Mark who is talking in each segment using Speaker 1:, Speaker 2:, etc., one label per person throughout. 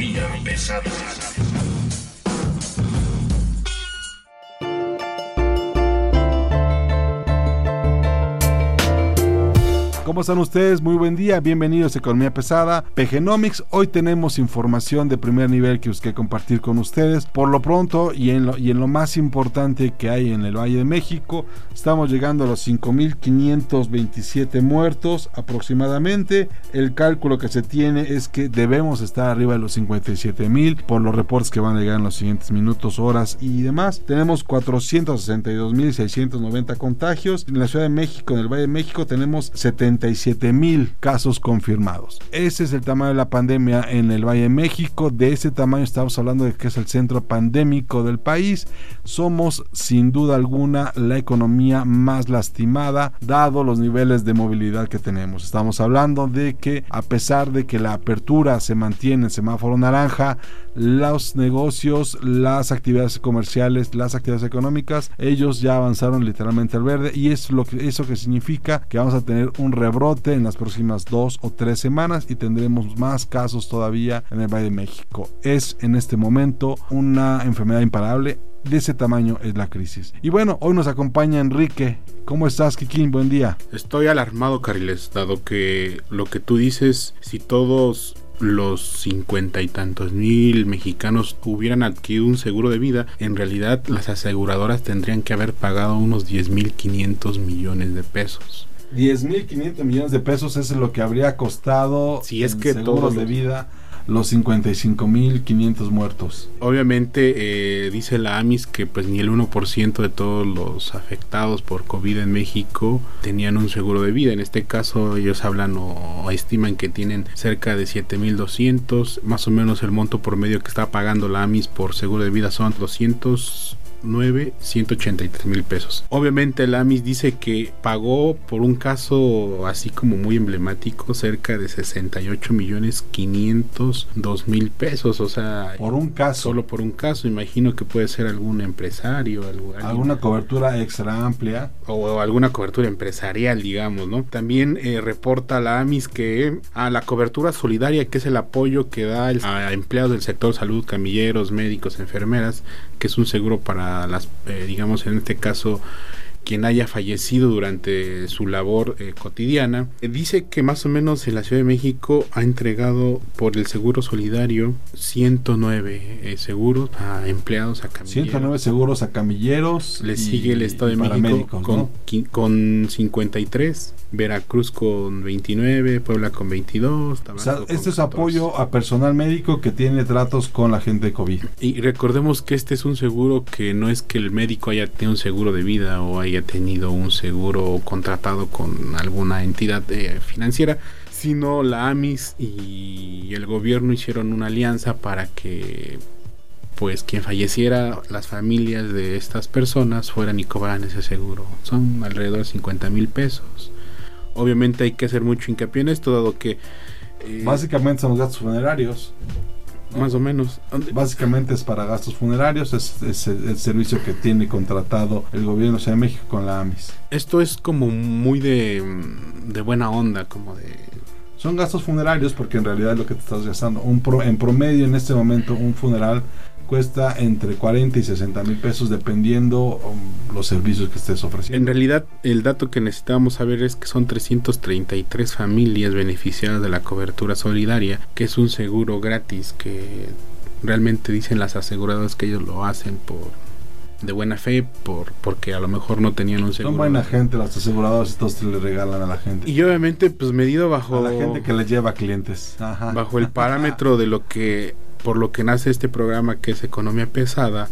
Speaker 1: Economía pesada.
Speaker 2: ¿Cómo están ustedes? Muy buen día, bienvenidos a Economía Pesada, PGnomics. Hoy tenemos información de primer nivel que os que compartir con ustedes. Por lo pronto y en lo, y en lo más importante que hay en el Valle de México, estamos llegando a los 5.527 muertos aproximadamente. El cálculo que se tiene es que debemos estar arriba de los 57.000 por los reportes que van a llegar en los siguientes minutos, horas y demás. Tenemos 462.690 contagios. En la Ciudad de México, en el Valle de México, tenemos 70 mil casos confirmados. Ese es el tamaño de la pandemia en el Valle de México. De ese tamaño estamos hablando de que es el centro pandémico del país. Somos sin duda alguna la economía más lastimada dado los niveles de movilidad que tenemos. Estamos hablando de que a pesar de que la apertura se mantiene en semáforo naranja, los negocios, las actividades comerciales, las actividades económicas, ellos ya avanzaron literalmente al verde y es lo que eso que significa que vamos a tener un rebrote en las próximas dos o tres semanas y tendremos más casos todavía en el Valle de México. Es en este momento una enfermedad imparable. De ese tamaño es la crisis. Y bueno, hoy nos acompaña Enrique. ¿Cómo estás, Kikín? Buen día.
Speaker 3: Estoy alarmado, Cariles, dado que lo que tú dices, si todos los cincuenta y tantos mil mexicanos hubieran adquirido un seguro de vida, en realidad las aseguradoras tendrían que haber pagado unos 10 mil 500 millones de pesos.
Speaker 2: 10.500 millones de pesos es lo que habría costado
Speaker 3: si es que todos
Speaker 2: de vida los 55.500 muertos.
Speaker 3: Obviamente eh, dice la AMIS que pues ni el 1% de todos los afectados por COVID en México tenían un seguro de vida. En este caso ellos hablan o, o estiman que tienen cerca de 7.200. Más o menos el monto por medio que está pagando la AMIS por seguro de vida son 200 9, 183 mil pesos. Obviamente el AMIS dice que pagó por un caso así como muy emblemático cerca de 68 millones 502 mil pesos. O sea,
Speaker 2: Por un caso.
Speaker 3: solo por un caso. Imagino que puede ser algún empresario, algo-
Speaker 2: alguna cobertura extra amplia.
Speaker 3: o, o alguna cobertura empresarial, digamos, ¿no? También eh, reporta la AMIS que a la cobertura solidaria, que es el apoyo que da el- a empleados del sector salud, camilleros, médicos, enfermeras, que es un seguro para las, eh, digamos, en este caso, quien haya fallecido durante su labor eh, cotidiana. Eh, dice que más o menos en la Ciudad de México ha entregado por el seguro solidario 109 eh, seguros a empleados, a camilleros.
Speaker 2: 109 seguros a camilleros.
Speaker 3: Le sigue el Estado de México con,
Speaker 2: ¿no?
Speaker 3: con 53, Veracruz con 29, Puebla con 22.
Speaker 2: O
Speaker 3: Tabasco
Speaker 2: sea,
Speaker 3: con
Speaker 2: este es
Speaker 3: 14.
Speaker 2: apoyo a personal médico que tiene tratos con la gente de COVID.
Speaker 3: Y recordemos que este es un seguro que no es que el médico haya tenido un seguro de vida o haya tenido un seguro contratado con alguna entidad eh, financiera, sino la AMIS y el gobierno hicieron una alianza para que pues quien falleciera, las familias de estas personas fueran y cobraran ese seguro. Son alrededor de 50 mil pesos. Obviamente hay que hacer mucho hincapié en esto, dado que... eh,
Speaker 2: Básicamente son gastos funerarios.
Speaker 3: Más o menos.
Speaker 2: Básicamente es para gastos funerarios, es, es el, el servicio que tiene contratado el gobierno de México con la AMIS.
Speaker 3: Esto es como muy de, de buena onda, como de...
Speaker 2: Son gastos funerarios porque en realidad es lo que te estás gastando. Un pro- en promedio en este momento un funeral cuesta entre 40 y 60 mil pesos dependiendo um, los servicios que estés
Speaker 3: En
Speaker 2: ofreciendo.
Speaker 3: realidad, el dato que necesitábamos saber es que son 333 familias beneficiadas de la cobertura solidaria, que es un seguro gratis que realmente dicen las aseguradoras que ellos lo hacen por de buena fe, por porque a lo mejor no tenían un seguro.
Speaker 2: Son buena gente las aseguradoras todos le regalan a la gente.
Speaker 3: Y obviamente, pues medido bajo
Speaker 2: a la gente que les lleva clientes. Ajá.
Speaker 3: bajo el parámetro de lo que por lo que nace este programa que es economía pesada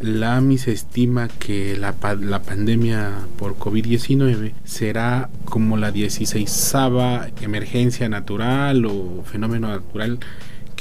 Speaker 3: la AMIS estima que la, la pandemia por COVID-19 será como la 16 emergencia natural o fenómeno natural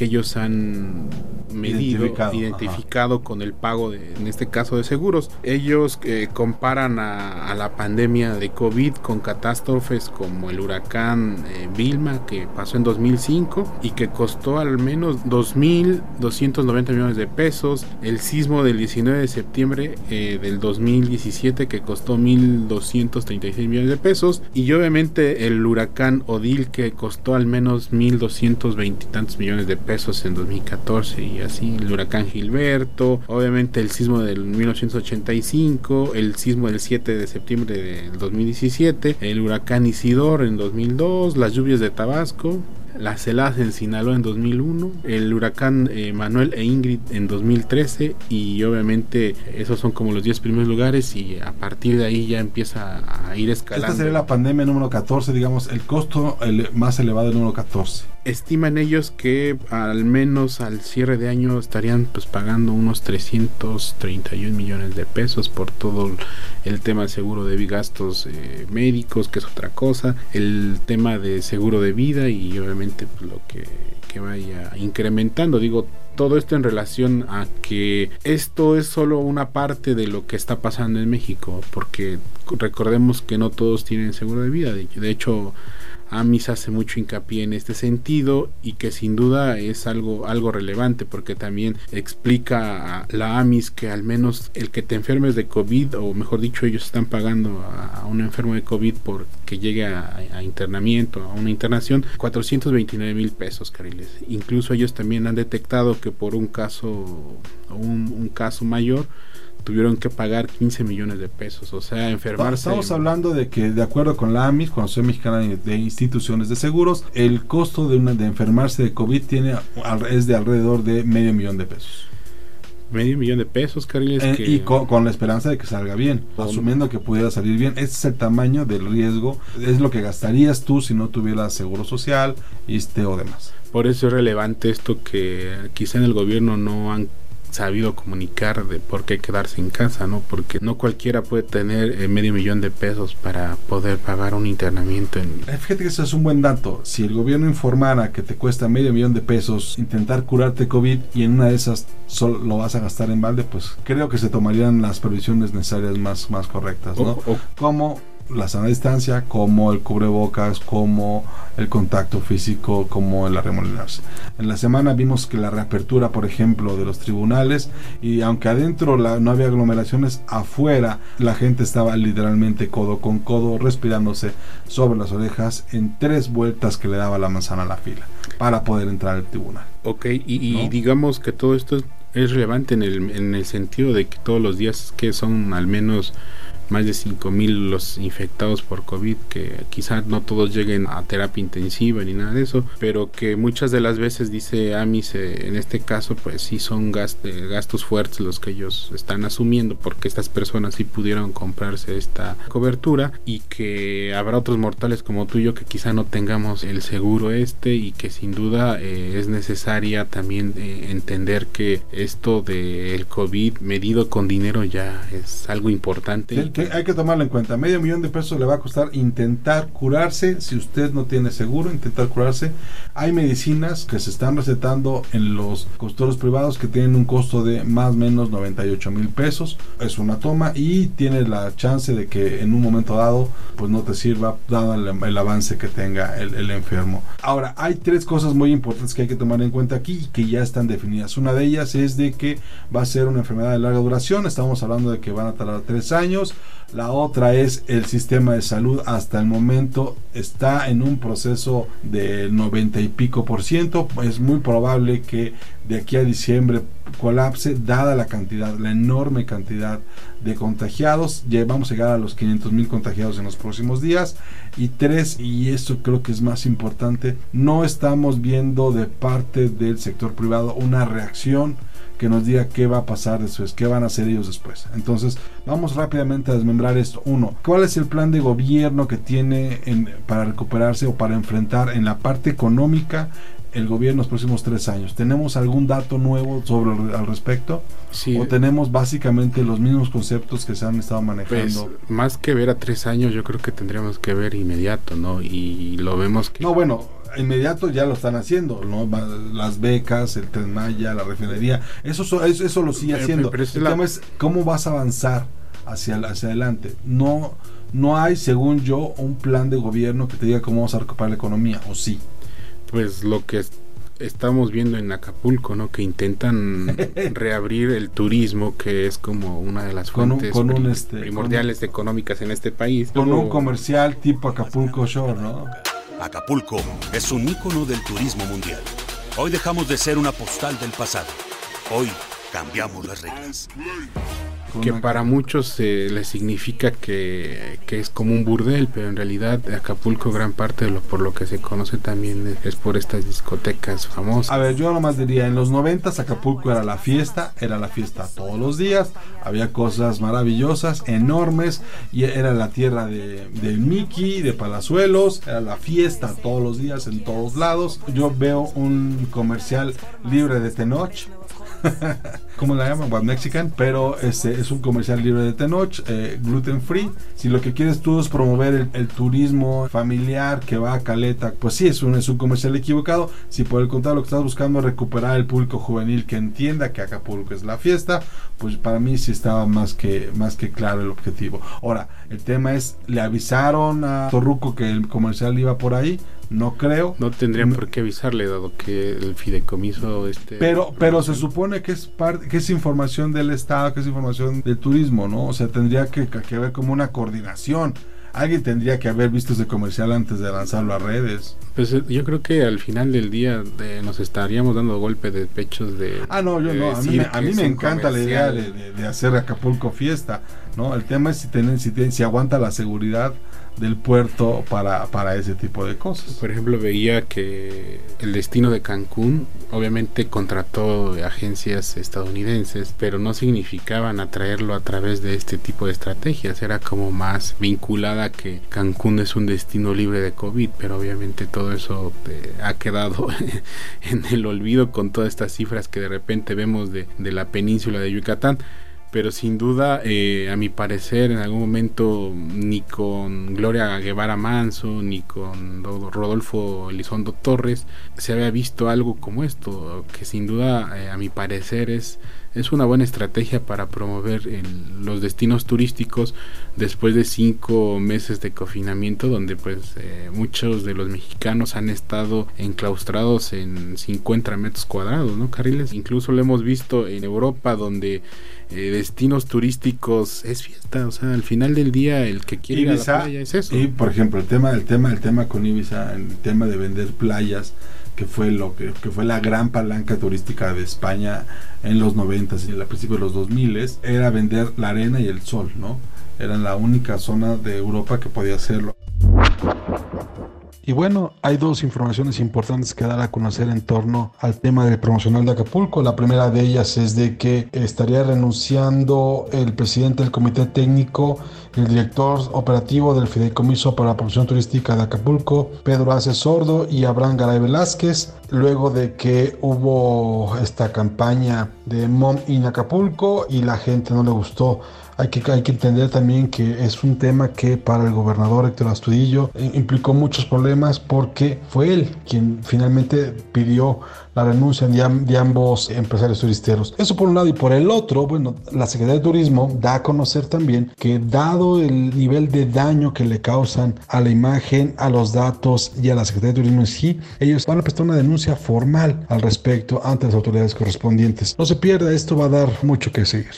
Speaker 3: que ellos han medido, identificado, con el pago, de, en este caso de seguros. Ellos eh, comparan a, la pandemia de COVID con catástrofes como el huracán eh, Vilma que pasó en 2005 y que costó al menos 2.290 millones de pesos, el sismo del 19 de septiembre eh, del 2017 que costó 1.236 millones de pesos. Y obviamente el huracán Odil que costó al menos 1.220 y tantos millones de pesos en 2014 y así el huracán Gilberto, obviamente el sismo del 1985, el sismo del 7 de septiembre del 2017, el huracán Isidor en 2002, las lluvias de Tabasco, las heladas en Sinaloa en 2001, el huracán eh, Manuel e Ingrid en 2013 y obviamente esos son como los 10 primeros lugares y a partir de ahí ya empieza a ir escalando.
Speaker 2: Esta sería la pandemia número 14, digamos, el costo más elevado del número 14
Speaker 3: estiman ellos que al menos al cierre de año estarían pues pagando unos 331 millones de pesos por todo el tema de seguro de gastos eh, médicos que es otra cosa el tema de seguro de vida y obviamente pues, lo que, que vaya incrementando. Digo todo esto en relación a que esto es solo una parte de lo que está pasando en México porque recordemos que no todos tienen seguro de vida. De hecho AMIS hace mucho hincapié en este sentido y que sin duda es algo, algo relevante porque también explica a la AMIS que al menos el que te enfermes de COVID o mejor dicho ellos están pagando a, un enfermo de COVID por que llegue a, internamiento, a una internación, 429 mil pesos, Cariles. Incluso ellos también han detectado que por un caso, un, un caso mayor, tuvieron que pagar 15 millones de pesos, o sea, enfermarse.
Speaker 2: Estamos hablando de que, de acuerdo con la AMIS, Consejo Mexicana de Instituciones de Seguros, el costo de, una, de enfermarse de COVID tiene, es de alrededor de medio millón de pesos.
Speaker 3: Medio millón de pesos, Cariles.
Speaker 2: Eh, y con, la esperanza de que salga bien, asumiendo que pudiera salir bien. Ese es el tamaño del riesgo, es lo que gastarías tú si no tuvieras seguro social, este o demás.
Speaker 3: Por eso es relevante esto que quizá en el gobierno no han sabido comunicar de por qué quedarse en casa, ¿no? Porque no cualquiera puede tener eh, medio millón de pesos para poder pagar un internamiento. En...
Speaker 2: Eh, fíjate que eso es un buen dato. Si el gobierno informara que te cuesta medio millón de pesos intentar curarte COVID y en una de esas solo lo vas a gastar en balde, pues creo que se tomarían las previsiones necesarias más, más correctas, ¿no? Como la sana distancia, como el cubrebocas, como el contacto físico, como el arremolinarse. En la semana vimos que la reapertura, por ejemplo, de los tribunales, y aunque adentro la, no había aglomeraciones, afuera la gente estaba literalmente codo con codo, respirándose sobre las orejas en tres vueltas que le daba la manzana a la fila para poder entrar al tribunal.
Speaker 3: Ok, y, digamos que todo esto es relevante en el, en el sentido de que todos los días que son al menos más de 5.000 los infectados por COVID, que quizás no todos lleguen a terapia intensiva ni nada de eso, pero que muchas de las veces, dice Amis, eh, en este caso, pues sí son eh, gastos fuertes los que ellos están asumiendo, porque estas personas sí pudieron comprarse esta cobertura y que habrá otros mortales como tú y yo que quizá no tengamos el seguro este y que sin duda eh, es necesaria también entender que esto del COVID medido con dinero ya es algo importante
Speaker 2: hay que tomarlo en cuenta. Medio millón de pesos le va a costar intentar curarse. Si usted no tiene seguro, intentar curarse. Hay medicinas que se están recetando en los consultorios privados que tienen un costo de más o menos 98 mil pesos. Es una toma y tiene la chance de que en un momento dado pues no te sirva dado el, avance que tenga el, el, enfermo. Ahora, hay tres cosas muy importantes que hay que tomar en cuenta aquí y que ya están definidas. Una de ellas es de que va a ser una enfermedad de larga duración. Estamos hablando de que van a tardar tres años. La otra es el sistema de salud hasta el momento está en un proceso del 90 y pico por ciento. Es muy probable que de aquí a diciembre colapse dada la cantidad, la enorme cantidad de contagiados. Ya vamos a llegar a los 500 mil contagiados en los próximos días. Y tres, y esto creo que es más importante, no estamos viendo de parte del sector privado una reacción que nos diga qué va a pasar después, qué van a hacer ellos después. Entonces, vamos rápidamente a desmembrar esto. Uno, ¿cuál es el plan de gobierno que tiene para recuperarse o para enfrentar en la parte económica el gobierno los próximos tres años? ¿Tenemos algún dato nuevo sobre al respecto?
Speaker 3: Sí.
Speaker 2: ¿O tenemos básicamente los mismos conceptos que se han estado
Speaker 3: Pues,
Speaker 2: manejando?
Speaker 3: más que ver a tres años, yo creo que tendríamos que ver inmediato, ¿no? Y lo vemos que...
Speaker 2: no, bueno, inmediato ya lo están haciendo, ¿no? Las becas, el Tren Maya, la refinería, eso, so- eso, eso lo sigue
Speaker 3: Pero-
Speaker 2: haciendo.
Speaker 3: pero esa es
Speaker 2: el
Speaker 3: la-
Speaker 2: tema es cómo vas a avanzar hacia, hacia adelante. No, no hay, según yo, un plan de gobierno que te diga cómo vamos a recuperar la economía, o sí.
Speaker 3: Pues lo que es- estamos viendo en Acapulco, ¿no? Que intentan reabrir el turismo, que es como una de las
Speaker 2: Con un-
Speaker 3: fuentes
Speaker 2: con un,
Speaker 3: pri-
Speaker 2: este,
Speaker 3: primordiales económicas en este país.
Speaker 2: Con un comercial tipo Acapulco Shore, ¿no?
Speaker 1: Acapulco es un ícono del turismo mundial. Hoy dejamos de ser una postal del pasado. Hoy cambiamos las reglas.
Speaker 3: Que para muchos eh, les significa que, que es como un burdel, pero en realidad Acapulco gran parte de lo por lo que se conoce también es, por estas discotecas famosas.
Speaker 2: A ver, yo nomás diría, en los 90 Acapulco era la fiesta, era la fiesta todos los días, había cosas maravillosas, enormes, y era la tierra de, del Mickey, de Palazuelos, era la fiesta todos los días, en todos lados. Yo veo un comercial libre de Tenoch. ¿Cómo la llaman? One Mexican, pero este es un comercial libre de Tenoch, eh, gluten free. Si lo que quieres tú es promover el, el turismo familiar que va a Caleta, pues sí, es un, es un comercial equivocado. Si por el contrario lo que estás buscando es recuperar el público juvenil que entienda que Acapulco es la fiesta, pues para mí sí estaba más que, más que claro el objetivo. Ahora, el tema es, ¿le avisaron a Torruco que el comercial iba por ahí? No creo.
Speaker 3: No tendrían por qué avisarle, dado que el fideicomiso este
Speaker 2: Pero, pero se supone que es parte, que es información del Estado, que es información del turismo, ¿no? O sea, tendría que, que haber como una coordinación. Alguien tendría que haber visto ese comercial antes de lanzarlo a redes.
Speaker 3: Pues eh, yo creo que al final del día eh, nos estaríamos dando golpe de pechos de...
Speaker 2: Ah, no, yo
Speaker 3: de
Speaker 2: no. A mí, me, a mí encanta la idea de, de- de hacer Acapulco fiesta, ¿no? El tema es si, tienen, si, tienen- si aguanta la seguridad del puerto para, para ese tipo de cosas.
Speaker 3: Por ejemplo, veía que el destino de Cancún obviamente contrató agencias estadounidenses, pero no significaban atraerlo a través de este tipo de estrategias. Era como más vinculada que Cancún es un destino libre de COVID, pero obviamente todo eso eh, ha quedado en el olvido con todas estas cifras que de repente vemos de, de la península de Yucatán. Pero sin duda, eh, a mi parecer, en algún momento ni con Gloria Guevara Manso, ni con Ro- Rodolfo Elizondo Torres, se había visto algo como esto, que sin duda, eh, a mi parecer, es, es una buena estrategia para promover el- los destinos turísticos después de cinco meses de confinamiento, donde pues eh, muchos de los mexicanos han estado enclaustrados en 50 metros cuadrados, ¿no, Carriles? Incluso lo hemos visto en Europa, donde eh, destinos turísticos es fiesta, o sea, al final del día el que quiere ir a la playa es eso.
Speaker 2: Y por ejemplo, el tema, el tema, el tema con Ibiza, el tema de vender playas, que fue lo que, que fue la gran palanca turística de España en los 90 y a principios de los 2000 era vender la arena y el sol, ¿no? Eran la única zona de Europa que podía hacerlo. Y bueno, hay dos informaciones importantes que dar a conocer en torno al tema del promocional de Acapulco. La primera de ellas es de que estaría renunciando el presidente del comité técnico, el director operativo del Fideicomiso para la Promoción Turística de Acapulco, Pedro Ace Sordo y Abraham Garay Velázquez, luego de que hubo esta campaña de Mom in Acapulco y la gente no le gustó. Hay que, hay que entender también que es un tema que para el gobernador Héctor Astudillo eh, implicó muchos problemas porque fue él quien finalmente pidió la renuncia de, am- de ambos empresarios turisteros. Eso por un lado y por el otro, bueno, la Secretaría de Turismo da a conocer también que dado el nivel de daño que le causan a la imagen, a los datos y a la Secretaría de Turismo en sí, ellos van a prestar una denuncia formal al respecto ante las autoridades correspondientes. No se pierda, esto va a dar mucho que seguir.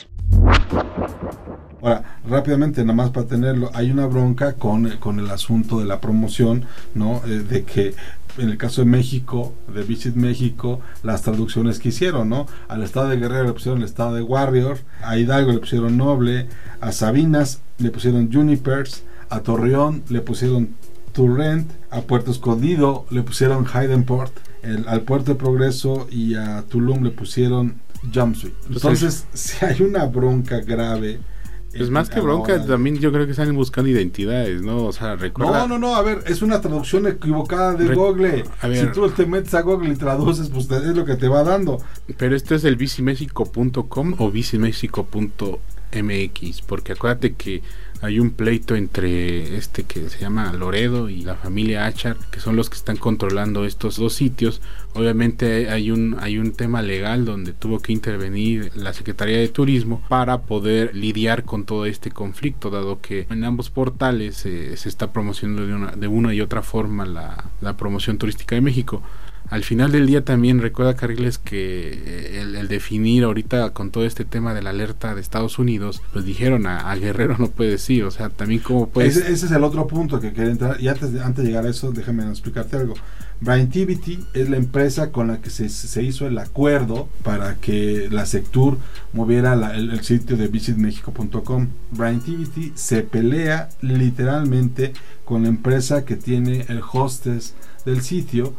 Speaker 2: Ahora, rápidamente, nada más para tenerlo, hay una bronca con, con el asunto de la promoción, ¿no? Eh, de que en el caso de México, de Visit México, las traducciones que hicieron, ¿no? Al estado de Guerrero le pusieron el estado de Warrior, a Hidalgo le pusieron Noble, a Sabinas le pusieron Junipers, a Torreón le pusieron Turrent, a Puerto Escondido le pusieron Haydenport, el- al Puerto de Progreso y a Tulum le pusieron Jumpsuit. Entonces, si hay una bronca grave
Speaker 3: Pues más que bronca, también yo creo que están buscando identidades, ¿no? O sea, recuerda...
Speaker 2: No, no, no, a ver, es una traducción equivocada de Google. si tú te metes a Google y traduces, pues es lo que te va dando.
Speaker 3: Pero esto es el bicimexico.com o bicimexico.mx, porque acuérdate que hay un pleito entre este que se llama Loredo y la familia Achar, que son los que están controlando estos dos sitios. Obviamente hay un hay un tema legal donde tuvo que intervenir la Secretaría de Turismo para poder lidiar con todo este conflicto, dado que en ambos portales eh, se está promocionando de una, de una y otra forma la, la promoción turística de México al final del día también recuerda Carriles que eh, el, definir ahorita con todo este tema de la alerta de Estados Unidos, pues dijeron a, Guerrero no puede decir, o sea, también como puede...
Speaker 2: Ese, es el otro punto que quería entrar, y antes de, antes de llegar a eso, déjame explicarte algo. Braintivity es la empresa con la que se, se hizo el acuerdo para que la Sectur moviera el, sitio de visitmexico.com. Braintivity se pelea literalmente con la empresa que tiene el hostess del sitio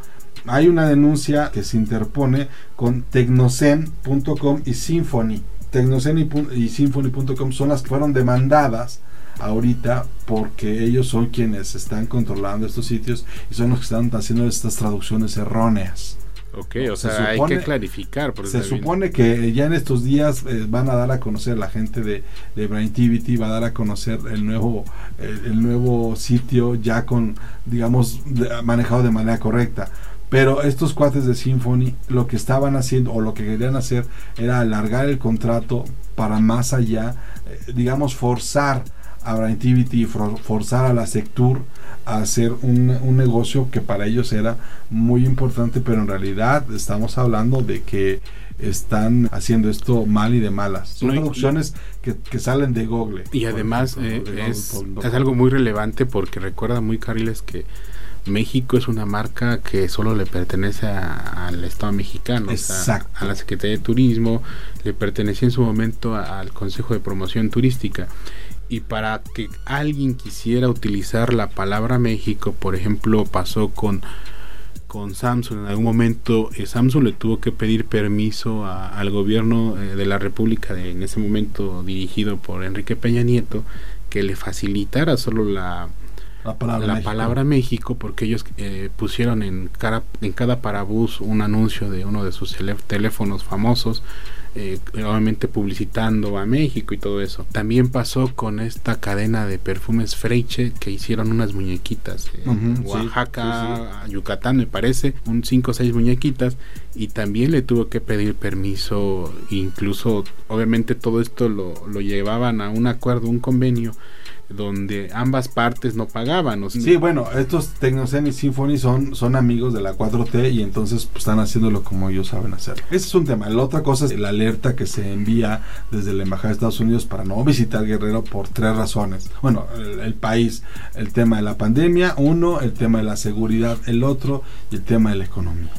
Speaker 2: hay una denuncia que se interpone con tecnocen.com y Symphony. Tecnocen y, Symphony.com son las que fueron demandadas ahorita porque ellos son quienes están controlando estos sitios y son los que están haciendo estas traducciones erróneas.
Speaker 3: Ok, o sea, hay que clarificar.
Speaker 2: se supone que ya en estos días eh, van a dar a conocer la gente de, de Braintivity, va a dar a conocer el nuevo, el nuevo sitio ya con, digamos, manejado de manera correcta. Pero estos cuates de Symphony lo que estaban haciendo o lo que querían hacer era alargar el contrato para más allá, eh, digamos, forzar a Braintivity y forzar a la Sectur a hacer un, un, negocio que para ellos era muy importante, pero en realidad estamos hablando de que están haciendo esto mal y de malas. Son producciones que, que, salen de Google.
Speaker 3: Y además eh, es, es, algo muy relevante porque recuerda muy, Carriles, que México es una marca que solo le pertenece al Estado mexicano, a la Secretaría de Turismo, le pertenecía en su momento al Consejo de Promoción Turística. Y para que alguien quisiera utilizar la palabra México, por ejemplo, pasó con, con Samsung. En algún momento eh, Samsung le tuvo que pedir permiso al gobierno eh, de la República, en ese momento dirigido por Enrique Peña Nieto, que le facilitara solo la, la palabra, México. porque ellos eh, pusieron en, cara, en cada parabús un anuncio de uno de sus teléfonos famosos, eh, obviamente publicitando a México y todo eso. También pasó con esta cadena de perfumes Freiche que hicieron unas muñequitas. en Oaxaca, Yucatán me parece, un 5 o 6 muñequitas y también le tuvo que pedir permiso, incluso obviamente todo esto lo, lo llevaban a un acuerdo, un convenio donde ambas partes no pagaban.
Speaker 2: sí, bueno, estos Tecnocen y Symphony son, son amigos de la 4T y entonces pues, están haciéndolo como ellos saben hacerlo. Ese es un tema. La otra cosa es la alerta que se envía desde la Embajada de Estados Unidos para no visitar Guerrero por tres razones. Bueno, el país, el tema de la pandemia, uno, el tema de la seguridad, el otro, y el tema de la economía.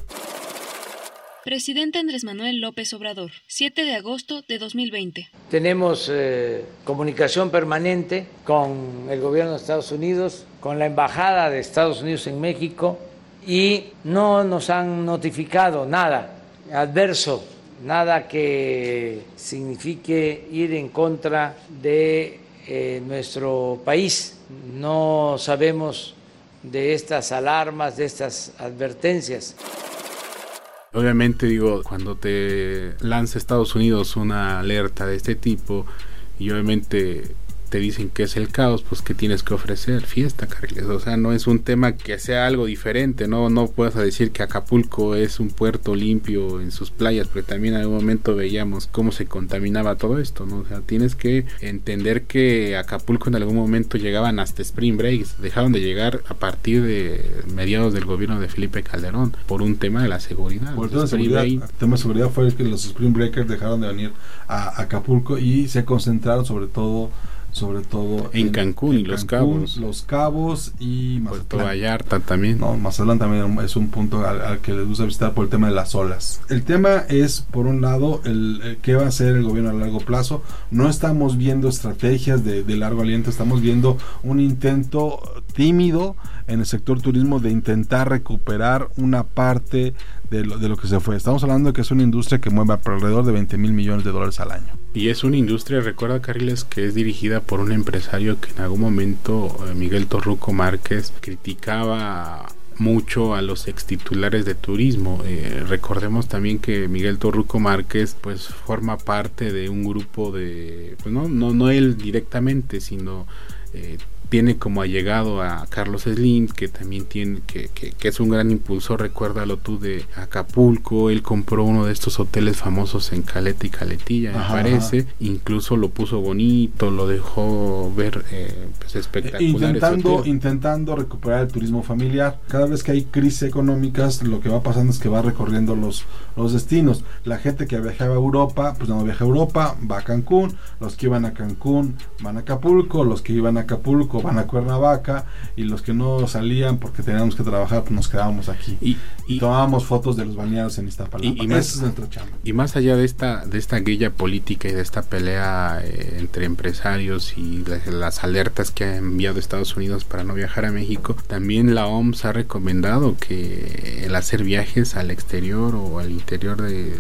Speaker 4: Presidente Andrés Manuel López Obrador, 7 de agosto de 2020.
Speaker 5: Tenemos eh, comunicación permanente con el gobierno de Estados Unidos, con la Embajada de Estados Unidos en México y no nos han notificado nada adverso, nada que signifique ir en contra de eh, nuestro país. No sabemos de estas alarmas, de estas advertencias.
Speaker 3: Obviamente digo, cuando te lanza Estados Unidos una alerta de este tipo y obviamente te dicen que es el caos, pues que tienes que ofrecer fiesta, Carriles. O sea, no es un tema que sea algo diferente, no no puedes decir que Acapulco es un puerto limpio en sus playas, porque también en algún momento veíamos cómo se contaminaba todo esto, ¿no? O sea, tienes que entender que Acapulco en algún momento llegaban hasta Spring Breaks, dejaron de llegar a partir de mediados del gobierno de Felipe Calderón por un tema de la seguridad.
Speaker 2: Por el tema de seguridad fue que los Spring Breakers dejaron de venir a Acapulco y se concentraron sobre todo sobre todo
Speaker 3: en, Cancún y Los Cabos.
Speaker 2: Los Cabos y
Speaker 3: Puerto Vallarta también.
Speaker 2: No, Mazatlán también es un punto al, que les gusta visitar por el tema de las olas. El tema es, por un lado, el, qué va a hacer el gobierno a largo plazo. No estamos viendo estrategias de, de largo aliento, estamos viendo un intento tímido en el sector turismo de intentar recuperar una parte de lo, de lo que se fue. Estamos hablando de que es una industria que mueve alrededor de 20 mil millones de dólares al año.
Speaker 3: Y es una industria, recuerda Carriles, que es dirigida por un empresario que en algún momento, eh, Miguel Torruco Márquez, criticaba mucho a los ex titulares de turismo. Eh, recordemos también que Miguel Torruco Márquez pues forma parte de un grupo de, pues no, no, no él directamente, sino eh, tiene como allegado a Carlos Slim, que también tiene, que, que, es un gran impulsor, recuérdalo tú, de Acapulco, él compró uno de estos hoteles famosos en Caleta y Caletilla, me parece, incluso lo puso bonito, lo dejó ver eh, pues espectacular.
Speaker 2: Intentando, intentando recuperar el turismo familiar. Cada vez que hay crisis económicas, lo que va pasando es que va recorriendo los, los destinos. La gente que viajaba a Europa, pues no viaja a Europa, va a Cancún, los que iban a Cancún van a Acapulco, los que iban a Acapulco van a Cuernavaca y los que no salían porque teníamos que trabajar, pues nos quedábamos aquí. Y, tomábamos fotos de los balnearios en Iztapalapa.
Speaker 3: Y, y más, Y más allá de esta, de esta guilla política y de esta pelea eh, entre empresarios y las, alertas que ha enviado Estados Unidos para no viajar a México, también la OMS ha recomendado que el hacer viajes al exterior o al interior de,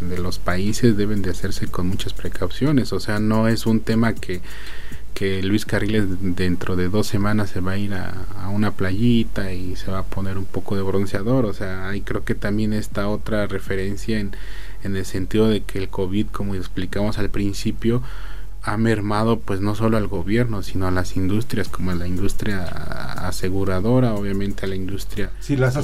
Speaker 3: de los países deben de hacerse con muchas precauciones. O sea, no es un tema que que Luis Carriles dentro de dos semanas se va a ir a, una playita y se va a poner un poco de bronceador. O sea, ahí creo que también está otra referencia en, en el sentido de que el COVID, como explicamos al principio, ha mermado pues no solo al gobierno, sino a las industrias, como a la industria aseguradora, obviamente a la industria
Speaker 2: sí, las. Ha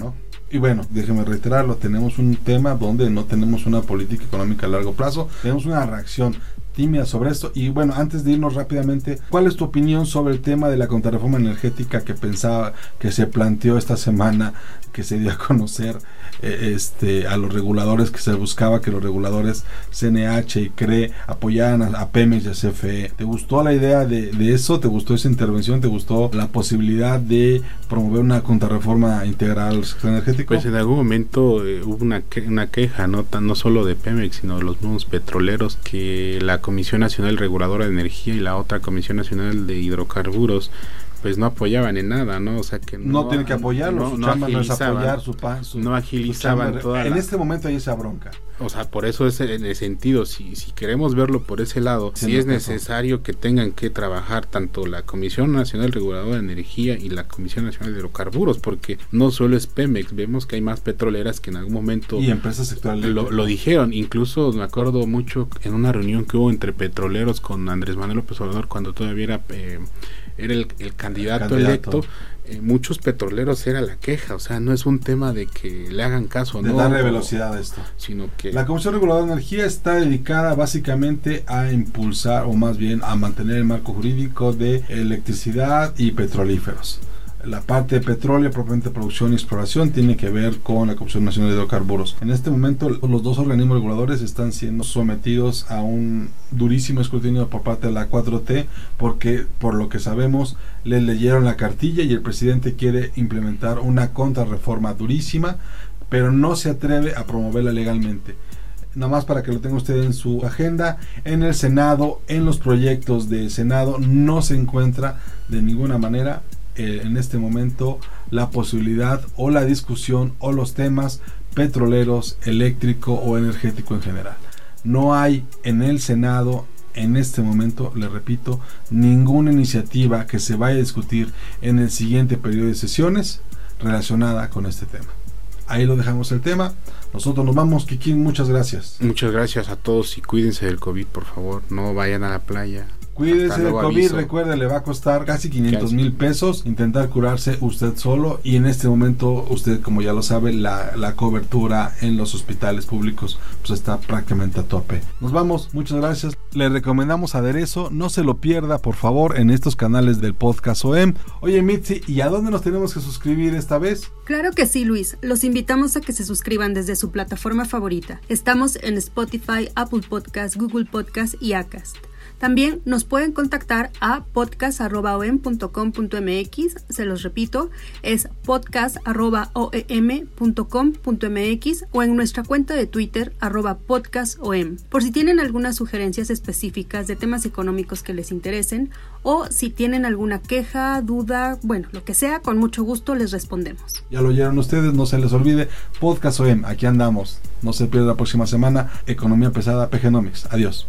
Speaker 2: ¿no? Y bueno, déjeme reiterarlo, tenemos un tema donde no tenemos una política económica a largo plazo, tenemos una reacción tímida sobre esto. Y bueno, antes de irnos rápidamente, ¿cuál es tu opinión sobre el tema de la contrarreforma energética que pensaba que se planteó esta semana, que se dio a conocer eh, este, a los reguladores, que se buscaba que los reguladores CNH y CRE apoyaran a, Pemex y a CFE? ¿Te gustó la idea de, eso? ¿Te gustó esa intervención? ¿Te gustó la posibilidad de promover una contrarreforma integral al sector energético?
Speaker 3: Pues en algún momento eh, hubo una, una queja, ¿no? no solo de Pemex, sino de los mismos petroleros, que la Comisión Nacional Reguladora de Energía y la otra Comisión Nacional de Hidrocarburos pues no apoyaban en nada, ¿no? O sea que
Speaker 2: no, tienen que apoyarlo, su chamba no es apoyar su.
Speaker 3: No agilizaban toda
Speaker 2: En este momento hay esa bronca.
Speaker 3: O sea, por eso es en el sentido, si, si queremos verlo por ese lado, si es necesario que tengan que trabajar tanto la Comisión Nacional Reguladora de Energía y la Comisión Nacional de Hidrocarburos, porque no solo es Pemex, vemos que hay más petroleras que en algún momento...
Speaker 2: Y empresas sectoriales.
Speaker 3: Lo, dijeron, incluso me acuerdo mucho en una reunión que hubo entre petroleros con Andrés Manuel López Obrador cuando todavía era... Eh, era el, candidato, electo, eh, muchos petroleros era la queja, o sea, no es un tema de que le hagan caso,
Speaker 2: de
Speaker 3: ¿no?
Speaker 2: darle velocidad a esto.
Speaker 3: Sino que...
Speaker 2: La Comisión Reguladora de Energía está dedicada básicamente a impulsar, o más bien a mantener el marco jurídico de electricidad y petrolíferos la parte de petróleo, propiamente producción y exploración, tiene que ver con la Comisión Nacional de Hidrocarburos. En este momento, los dos organismos reguladores están siendo sometidos a un durísimo escrutinio por parte de la 4T, porque por lo que sabemos, le leyeron la cartilla y el presidente quiere implementar una contrarreforma durísima, pero no se atreve a promoverla legalmente nada más para que lo tenga usted en su agenda, en el Senado, en los proyectos de Senado, no se encuentra de ninguna manera eh, en este momento la posibilidad o la discusión o los temas petroleros, eléctrico o energético en general. No hay en el Senado en este momento, le repito, ninguna iniciativa que se vaya a discutir en el siguiente periodo de sesiones relacionada con este tema. Ahí lo dejamos el tema. Nosotros nos vamos, Kikín, muchas gracias.
Speaker 3: Muchas gracias a todos y cuídense del COVID, por favor. No vayan a la playa.
Speaker 2: Cuídese del COVID, recuerde, le va a costar casi 500 mil pesos intentar curarse usted solo y en este momento usted, como ya lo sabe, la, la cobertura en los hospitales públicos pues está prácticamente a tope. Nos vamos, muchas gracias. Le recomendamos aderezo, no se lo pierda por favor en estos canales del podcast OEM. Oye Mitzi, ¿y a dónde nos tenemos que suscribir esta vez?
Speaker 6: Claro que sí, Luis. Los invitamos a que se suscriban desde su plataforma favorita. Estamos en Spotify, Apple Podcast, Google Podcast y Acast. También nos pueden contactar a podcast.oem.com.mx, se los repito, es podcast.oem.com.mx o en nuestra cuenta de Twitter arroba podcastom. Por si tienen algunas sugerencias específicas de temas económicos que les interesen o si tienen alguna queja, duda, bueno, lo que sea, con mucho gusto les respondemos.
Speaker 2: Ya lo oyeron ustedes, no se les olvide, Podcast OEM, aquí andamos. No se pierda la próxima semana, Economía Pesada, PGnomics. Adiós.